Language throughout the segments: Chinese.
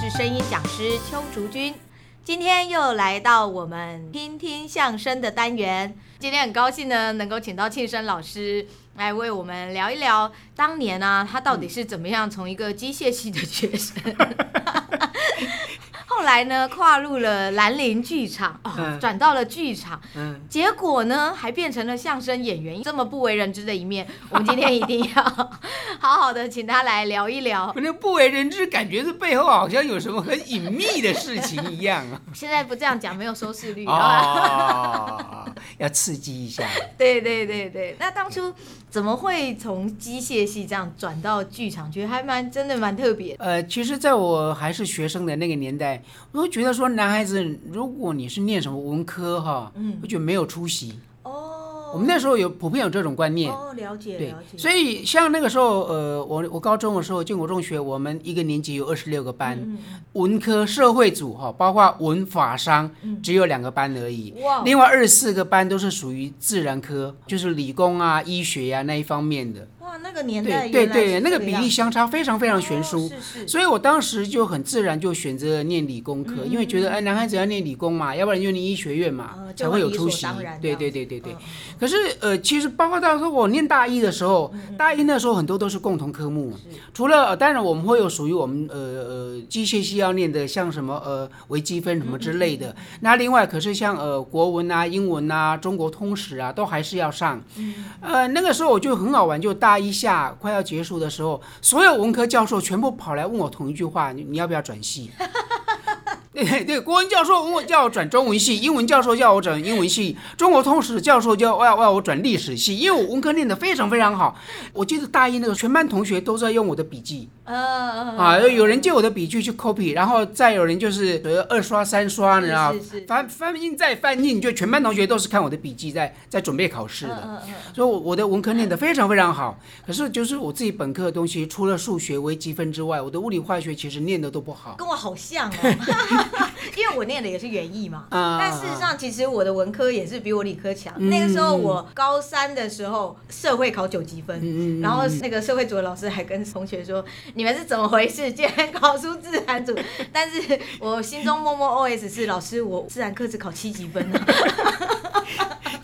是声音讲师邱竹君，今天又来到我们听听相声的单元。今天很高兴呢，能够请到庆生老师来为我们聊一聊当年呢，他到底是怎么样从一个机械系的学生。后来呢，跨入了兰陵剧场，哦，转到了剧场，嗯，结果呢，还变成了相声演员，这么不为人知的一面，我们今天一定要 好好的请他来聊一聊。可能不为人知，感觉是背后好像有什么很隐秘的事情一样啊。现在不这样讲，没有收视率啊，要刺激一下。对对对对，那当初怎么会从机械系这样转到剧场？觉得还蛮真的蛮特别。呃，其实在我还是学生的那个年代。我都觉得说男孩子，如果你是念什么文科哈，嗯，我觉得没有出息。哦，我们那时候有普遍有这种观念。哦，了解，对，所以像那个时候，呃，我我高中的时候，建国中学，我们一个年级有二十六个班，嗯、文科社会组哈，包括文法商，只有两个班而已。另外二十四个班都是属于自然科，就是理工啊、医学呀、啊、那一方面的。那个年代对对对，那个比例相差非常非常悬殊，哦、是是，所以我当时就很自然就选择念理工科，嗯、因为觉得哎，男孩子要念理工嘛，要不然就念医学院嘛，呃、才会有出息。对对对对对。嗯、可是呃，其实包括到时候我念大一的时候，嗯、大一那时候很多都是共同科目，除了当然我们会有属于我们呃呃机械系要念的，像什么呃微积分什么之类的。嗯、那另外可是像呃国文啊、英文啊、中国通史啊，都还是要上。嗯、呃，那个时候我就很好玩，就大一一下快要结束的时候，所有文科教授全部跑来问我同一句话：你要不要转系？对 对，国文教授问我叫我转中文系，英文教授叫我转英文系，中国通史教授叫我要我要我转历史系，因为我文科念得非常非常好。我记得大一那个全班同学都在用我的笔记，啊，有人借我的笔记去 copy，然后再有人就是二刷三刷，你知道，翻翻印再翻印，就全班同学都是看我的笔记在在准备考试的。所以我的文科念得非常非常好，可是就是我自己本科的东西，除了数学、微积分之外，我的物理化学其实念的都不好。跟我好像哦。因为我念的也是园艺嘛，嗯、但事实上其实我的文科也是比我理科强。嗯、那个时候我高三的时候，社会考九级分，嗯、然后那个社会组的老师还跟同学说：“你们是怎么回事？竟然考出自然组？” 但是我心中默默 OS 是：老师，我自然科只考七级分呢。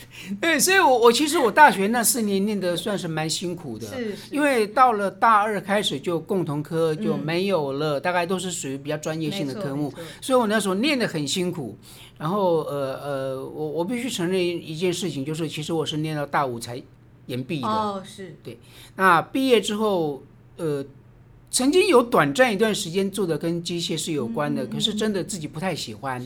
对，所以我，我我其实我大学那四年念的算是蛮辛苦的，是，是因为到了大二开始就共同科就没有了，嗯、大概都是属于比较专业性的科目，所以我那时候念的很辛苦。然后，呃呃，我我必须承认一件事情，就是其实我是念到大五才研毕的。哦，是。对，那毕业之后，呃，曾经有短暂一段时间做的跟机械是有关的，嗯、可是真的自己不太喜欢。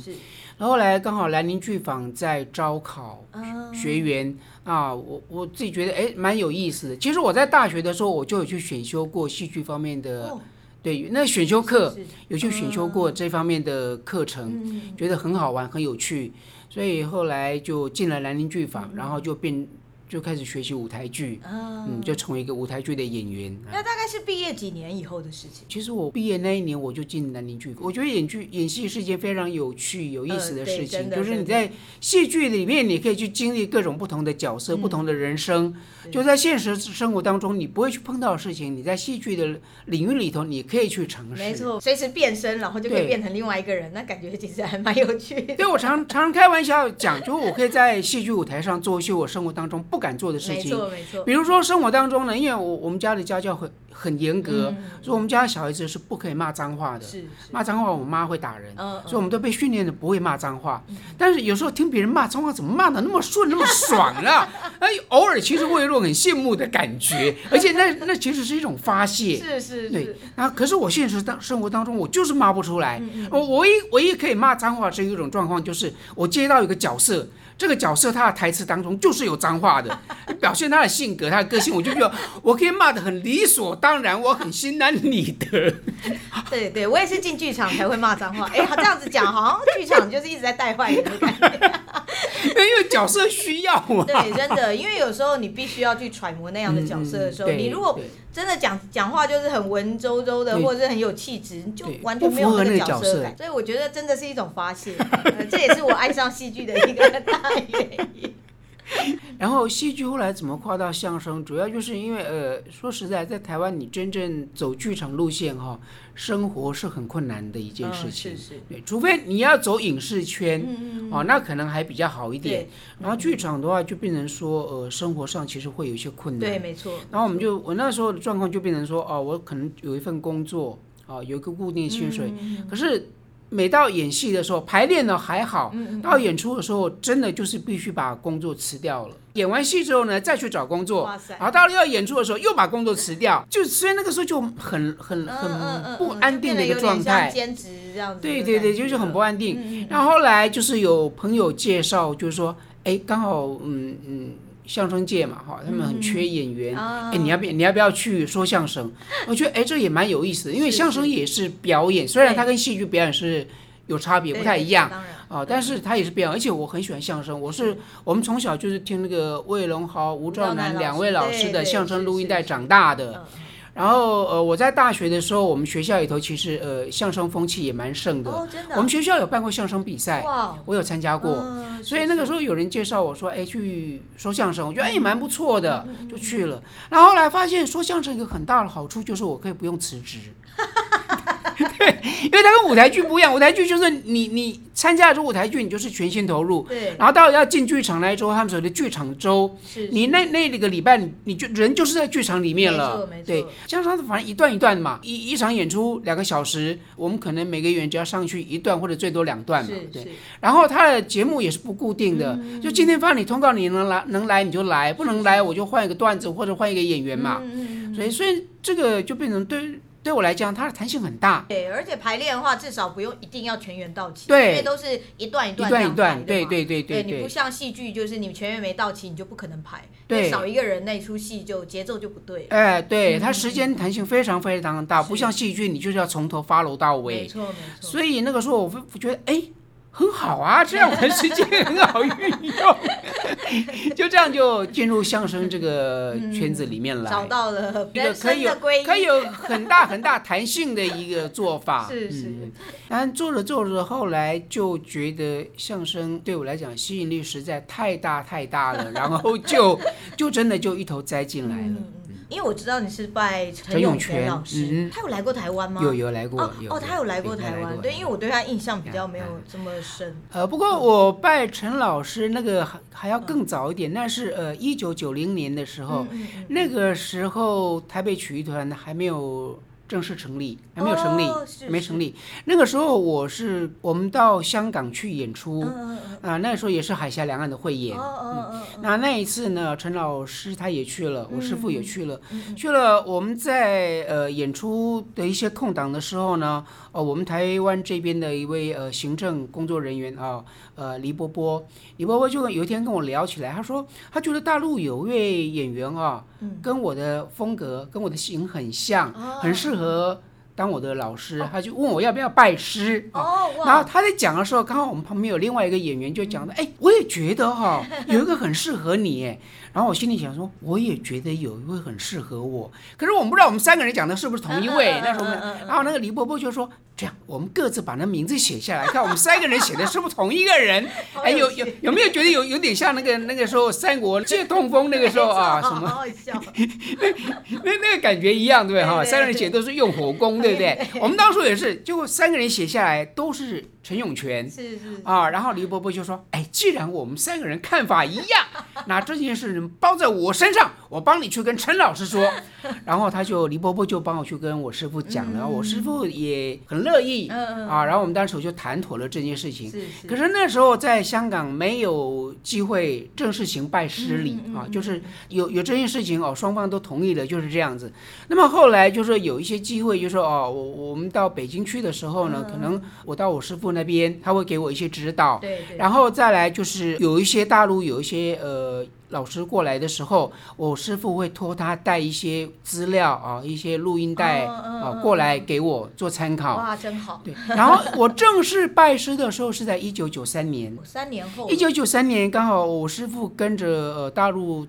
是。后来刚好兰陵剧坊在招考学员、uh, 啊，我我自己觉得哎蛮有意思的。其实我在大学的时候我就有去选修过戏剧方面的，oh, 对，那选修课有去选修过这方面的课程，uh, 觉得很好玩很有趣，所以后来就进了兰陵剧坊，uh, 然后就变。就开始学习舞台剧，嗯，嗯，就成为一个舞台剧的演员。那大概是毕业几年以后的事情？其实我毕业那一年我就进南宁剧。我觉得演剧演戏是一件非常有趣、有意思的事情，呃、就是你在戏剧里面，你可以去经历各种不同的角色、嗯、不同的人生。就在现实生活当中，你不会去碰到的事情，你在戏剧的领域里头，你可以去尝试。没错，随时变身，然后就可以变成另外一个人，那感觉其实还蛮有趣的。对，我常常开玩笑讲，就我可以在戏剧舞台上做一些我生活当中不敢做的事情。没错，没错。比如说生活当中呢，因为我我们家的家教很很严格，嗯、所以我们家的小孩子是不可以骂脏话的。是，骂脏话，我妈会打人。嗯。所以我们都被训练的不会骂脏话。嗯、但是有时候听别人骂脏话，怎么骂的那么顺，那么爽啊？哎，偶尔其实会有一种。很羡慕的感觉，而且那那其实是一种发泄，是是是。对，那可是我现实当生活当中，我就是骂不出来。我唯一唯一可以骂脏话是一种状况，就是我接到一个角色。这个角色他的台词当中就是有脏话的，表现他的性格、他的个性，我就觉得我可以骂的很理所当然，我很心安理得。对对，我也是进剧场才会骂脏话。哎，这样子讲，好像剧场就是一直在带坏人的感觉。因为角色需要嘛。对，真的，因为有时候你必须要去揣摩那样的角色的时候，嗯、你如果真的讲讲话就是很文绉绉的，或者是很有气质，就完全没有那个角色感。所以我觉得真的是一种发泄，呃、这也是我爱上戏剧的一个大原因。然后戏剧后来怎么跨到相声？主要就是因为呃，说实在，在台湾你真正走剧场路线哈，生活是很困难的一件事情。是是。对，除非你要走影视圈，哦，那可能还比较好一点。然后剧场的话，就变成说呃，生活上其实会有一些困难。对，没错。然后我们就我那时候的状况就变成说哦，我可能有一份工作，啊，有一个固定薪水，可是。每到演戏的时候，排练呢还好，到演出的时候，真的就是必须把工作辞掉了。演完戏之后呢，再去找工作，然后到了要演出的时候，又把工作辞掉，就所以那个时候就很很很不安定的一个状态。兼职这样子。对对对，就是很不安定。然后后来就是有朋友介绍，就是说，哎，刚好嗯嗯。相声界嘛，哈，他们很缺演员，哎、嗯。欸，你要不你要不要去说相声？我觉得哎，这也蛮有意思的，因为相声也是表演，虽然它跟戏剧表演是有差别，不太一样啊、哦，但是它也是表演，而且我很喜欢相声，我是我们从小就是听那个魏龙豪、吴兆南两位老师的相声录音带长大的。然后呃，我在大学的时候，我们学校里头其实呃相声风气也蛮盛的。哦，真的。我们学校有办过相声比赛，我有参加过。嗯，所以那个时候有人介绍我说，哎，去说相声，我觉得哎也蛮不错的，就去了。然后后来发现说相声一个很大的好处就是我可以不用辞职。对，因为它跟舞台剧不一样，舞台剧就是你你参加这舞台剧，你就是全心投入。对。然后到要进剧场来之后，他们所谓的剧场周，是。你那那个礼拜，你你就人就是在剧场里面了。没错没错。对，相声反正一段一段嘛，一一场演出两个小时，我们可能每个演员只要上去一段或者最多两段嘛。对。然后他的节目也是不固定的，就今天发你通告，你能来能来你就来，不能来我就换一个段子或者换一个演员嘛。嗯。所以所以这个就变成对。对我来讲，它的弹性很大。对，而且排练的话，至少不用一定要全员到齐。对，因为都是一段一段一段一段。对对对对。对，你不像戏剧，就是你全员没到齐，你就不可能排。对。少一个人，那出戏就节奏就不对。哎，对，它时间弹性非常非常大，不像戏剧，你就是要从头 follow 到尾。没错没错。所以那个时候，我我觉得，哎。很好啊，这样我的时间 很好运用，就这样就进入相声这个圈子里面来，找到了一个可以有可以有很大很大弹性的一个做法。是是，但做着做着，后来就觉得相声对我来讲吸引力实在太大太大了，然后就就真的就一头栽进来了。因为我知道你是拜陈永泉老师，嗯、他有来过台湾吗？有有来过，哦，哦他有来过台湾，对，因为我对他印象比较没有这么深。呃，不过我拜陈老师那个还还要更早一点，那是呃一九九零年的时候，那个时候台北曲艺团还没有。正式成立还没有成立，哦、没成立。那个时候我是我们到香港去演出，嗯、啊，那时候也是海峡两岸的汇演。哦哦嗯、那那一次呢，陈老师他也去了，我师父也去了，嗯、去了。我们在呃演出的一些空档的时候呢，哦，我们台湾这边的一位呃行政工作人员啊。呃，黎波波，黎波波就有一天跟我聊起来，他说他觉得大陆有一位演员啊，跟我的风格，跟我的型很像，很适合当我的老师，他就问我要不要拜师啊。然后他在讲的时候，刚好我们旁边有另外一个演员就讲的，哎，我也觉得哈，有一个很适合你。然后我心里想说，我也觉得有一位很适合我，可是我们不知道我们三个人讲的是不是同一位。那时候，然后那个李伯伯就说。这样，我们各自把那名字写下来，看我们三个人写的是不是同一个人？哎，有有有没有觉得有有点像那个那个时候三国借东风那个时候啊？什么？好好笑。那那个感觉一样，对不对？哈，三个人写都是用火攻，对不对？我们当初也是，就三个人写下来都是陈永泉。是是。啊，然后黎伯伯就说：“哎，既然我们三个人看法一样，那这件事包在我身上，我帮你去跟陈老师说。”然后他就黎伯伯就帮我去跟我师傅讲了，我师傅也很。乐意啊，然后我们当时就谈妥了这件事情。是是。可是那时候在香港没有机会正式行拜师礼啊，就是有有这件事情哦，双方都同意了，就是这样子。那么后来就是有一些机会，就是说哦，我我们到北京去的时候呢，可能我到我师父那边，他会给我一些指导。对对。然后再来就是有一些大陆有一些呃。老师过来的时候，我师傅会托他带一些资料啊，一些录音带啊过来给我做参考。哇，真好。对，然后我正式拜师的时候是在一九九三年。三年后。一九九三年刚好我师傅跟着呃大陆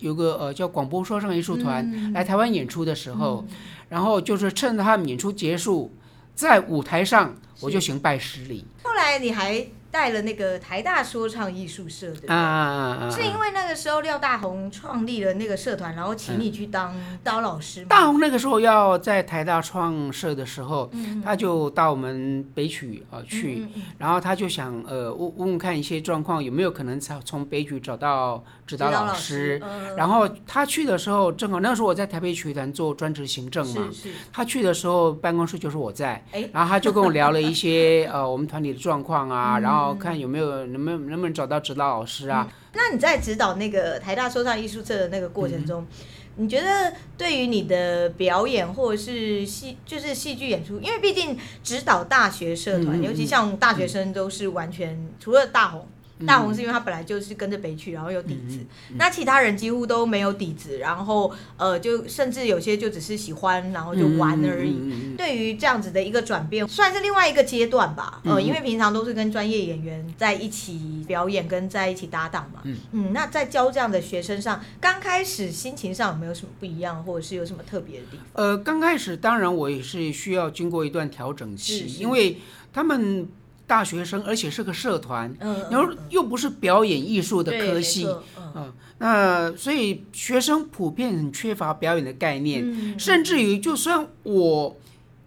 有个呃叫广播说唱艺术团来台湾演出的时候，然后就是趁着他们演出结束，在舞台上我就行拜师礼。后来你还带了那个台大说唱艺术社的啊，啊，啊，啊，是因为那个时候廖大红创立了那个社团，然后请你去当导老师吗？大红那个时候要在台大创社的时候，嗯、他就到我们北曲啊、呃、去、嗯嗯，然后他就想呃问问问看一些状况有没有可能从从北曲找到指导老师，老师呃、然后他去的时候正好那时候我在台北曲艺团做专职行政嘛，是是。他去的时候办公室就是我在，然后他就跟我聊了一些呃我们团体的状况啊，然 后。看有没有能不能能不能找到指导老师啊？嗯、那你在指导那个台大说唱艺术社的那个过程中，嗯、你觉得对于你的表演或者是戏，就是戏剧演出，因为毕竟指导大学社团、嗯，尤其像大学生都是完全、嗯、除了大鸿。大红是因为他本来就是跟着北曲，然后有底子、嗯。那其他人几乎都没有底子，然后呃，就甚至有些就只是喜欢，然后就玩而已。嗯、对于这样子的一个转变，算是另外一个阶段吧。呃，因为平常都是跟专业演员在一起表演，跟在一起搭档嘛。嗯嗯。那在教这样的学生上，刚开始心情上有没有什么不一样，或者是有什么特别的地方？呃，刚开始当然我也是需要经过一段调整期，因为他们。大学生，而且是个社团，然后又不是表演艺术的科系，嗯，那所以学生普遍很缺乏表演的概念，嗯、甚至于就算我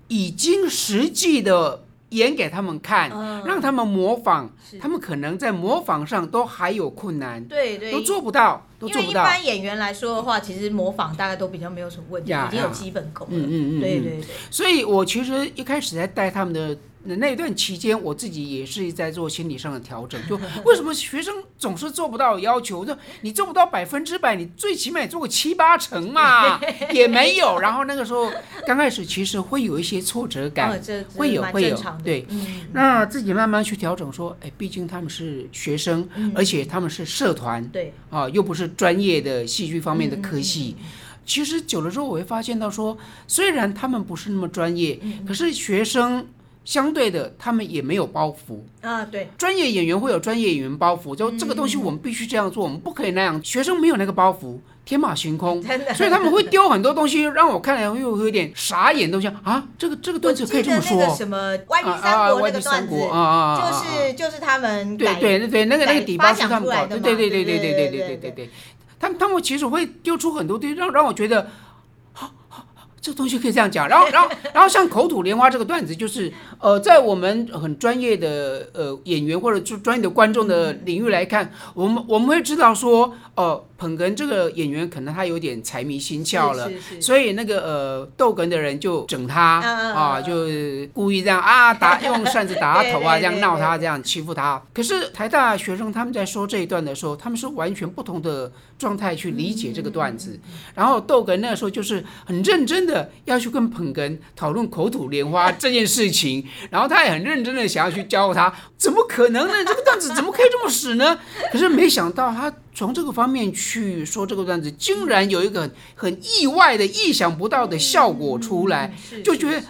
已经实际的演给他们看，嗯、让他们模仿，他们可能在模仿上都还有困难，对对，都做不到，都做不到。因为一般演员来说的话，其实模仿大概都比较没有什么问题，已经有基本功了，嗯嗯嗯，对对对。所以我其实一开始在带他们的。那那段期间，我自己也是在做心理上的调整。就为什么学生总是做不到要求？就你做不到百分之百，你最起码也做个七八成嘛，也没有。然后那个时候刚开始，其实会有一些挫折感，哦、会有会有。对、嗯，那自己慢慢去调整，说，哎，毕竟他们是学生，嗯、而且他们是社团，对啊，又不是专业的戏剧方面的科系。嗯、其实久了之后，我会发现到说，虽然他们不是那么专业，嗯、可是学生。相对的，他们也没有包袱啊。对，专业演员会有专业演员包袱，就这个东西我们必须这样做，嗯、我们不可以那样。学生没有那个包袱，天马行空，真的，所以他们会丢很多东西，让我看来又有点傻眼，都像啊，这个这个段子可以这么说。那个什么歪曲三国那个段子啊啊，啊，啊，就是就是他们对对对，那个那个底包是他们搞的，对对对对对对对对对对对，他们他们其实会丢出很多东西，让让我觉得。这东西可以这样讲，然后，然后，然后像口吐莲花这个段子，就是，呃，在我们很专业的呃演员或者专专业的观众的领域来看，我们我们会知道说，呃。捧哏这个演员可能他有点财迷心窍了，所以那个呃逗哏的人就整他啊，就故意这样啊打用扇子打 他头啊，这样闹他，这样欺负他。可是台大学生他们在说这一段的时候，他们是完全不同的状态去理解这个段子。然后逗哏那个时候就是很认真的要去跟捧哏讨论口吐莲花这件事情，然后他也很认真的想要去教他，怎么可能呢？这个段子怎么可以这么使呢？可是没想到他。从这个方面去说这个段子，竟然有一个很意外的、意想不到的效果出来，就觉得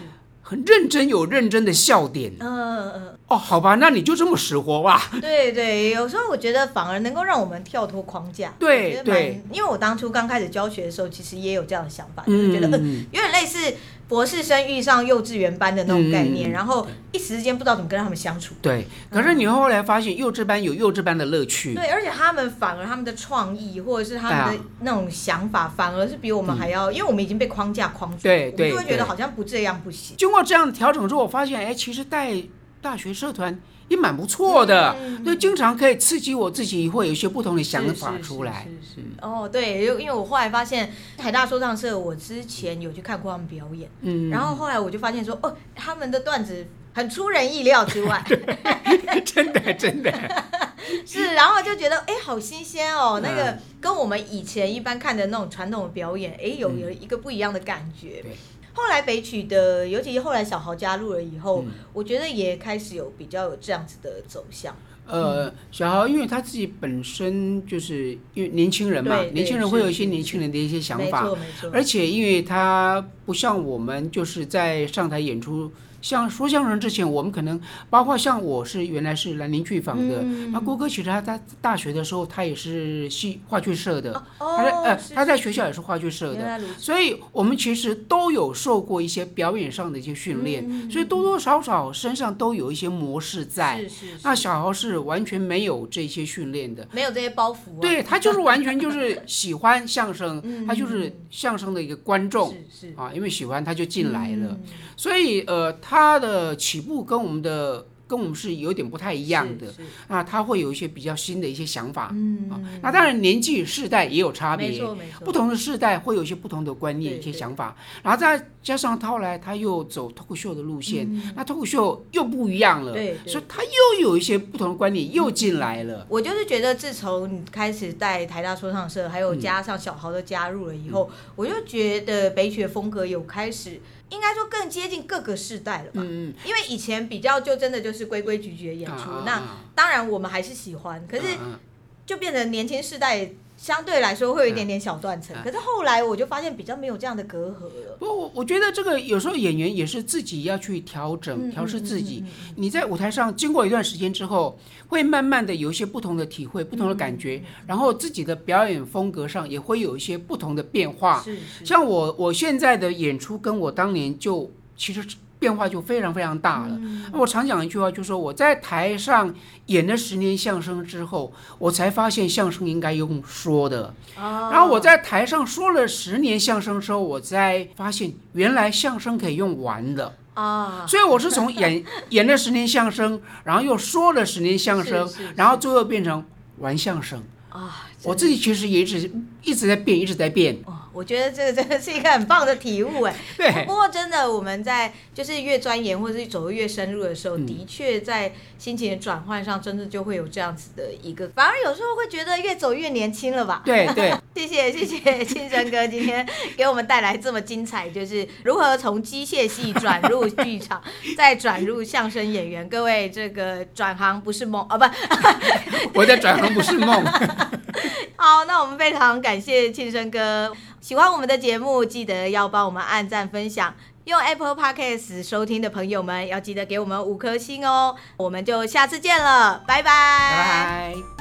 很认真，有认真的笑点。嗯嗯嗯。哦，好吧，那你就这么死活吧。对对，有时候我觉得反而能够让我们跳脱框架。对对。因为我当初刚开始教学的时候，其实也有这样的想法，就是觉得嗯，有点类似。博士生遇上幼稚园班的那种概念，嗯，然后一时间不知道怎么跟他们相处。对，可是你后来发现幼稚班有幼稚班的乐趣。对，而且他们反而他们的创意或者是他们的那种想法，反而是比我们还要，嗯，因为我们已经被框架框住，对对，就会觉得好像不这样不行。经过这样的调整之后，我发现，哎，其实带大学社团。也蛮不错的，就经常可以刺激我自己，会有一些不同的想法出来。是是，哦，对，因因为我后来发现台大说唱社，我之前有去看过他们表演，嗯，然后后来我就发现说，哦，他们的段子很出人意料之外，真的 真的，是，然后就觉得哎，好新鲜哦，那个跟我们以前一般看的那种传统的表演，哎，有有一个不一样的感觉。嗯后来北曲的，尤其后来小豪加入了以后，嗯，我觉得也开始有比较有这样子的走向。呃，小豪因为他自己本身就是因为年轻人嘛，年轻人会有一些年轻人的一些想法，没错没错。而且因为他不像我们就是在上台演出像说相声之前，我们可能包括像我是原来是兰陵剧坊的，那郭哥其实他在大学的时候他也是戏话剧社的，他在呃他在学校也是话剧社的，所以我们其实都有受过一些表演上的一些训练，所以多多少少身上都有一些模式在。那小豪是完全没有这些训练的，没有这些包袱，对他就是完全就是喜欢相声，他就是相声的一个观众啊，因为喜欢他就进来了，所以呃。他的起步跟我们的跟我们是有点不太一样的，那他会有一些比较新的一些想法，嗯，啊，那当然年纪世代也有差别，没错没错，不同的世代会有一些不同的观念、一些想法，然后再加上他后来他又走脱口秀的路线，那脱口秀又不一样了，对，所以他又有一些不同的观念又进来了。我就是觉得自从你开始在台大说唱社，还有加上小豪的加入了以后，我就觉得北曲的风格有开始。应该说更接近各个世代了吧？嗯，因为以前比较就真的就是规规矩矩的演出，啊、那当然我们还是喜欢，可是就变成年轻世代。相对来说会有一点点小断层，可是后来我就发现比较没有这样的隔阂了。不，我我觉得这个有时候演员也是自己要去调整、调试自己。你在舞台上经过一段时间之后，会慢慢的有一些不同的体会、不同的感觉，然后自己的表演风格上也会有一些不同的变化。像我我现在的演出跟我当年就其实。变化就非常非常大了。那我常讲一句话，就是说我在台上演了十年相声之后，我才发现相声应该用说的。然后我在台上说了十年相声之后，我才发现原来相声可以用玩的。啊所以我是从演 演了十年相声，然后又说了十年相声，然后最后变成玩相声啊。我自己其实也一直一直在变，一直在变。我觉得这个真的是一个很棒的体悟哎。对。不过真的，我们在就是越钻研或者是走得越深入的时候，嗯、的确在心情的转换上，真的就会有这样子的一个。反而有时候会觉得越走越年轻了吧？对对。谢谢谢谢庆生哥今天给我们带来这么精彩，就是如何从机械系转入剧场，再转入相声演员。各位，这个转行不是梦啊，不，我的转行不是梦。好，那我们非常感谢庆生哥。喜欢我们的节目，记得要帮我们按赞分享。用 Apple Podcast 收听的朋友们，要记得给我们五颗星哦。我们就下次见了，拜拜。拜拜。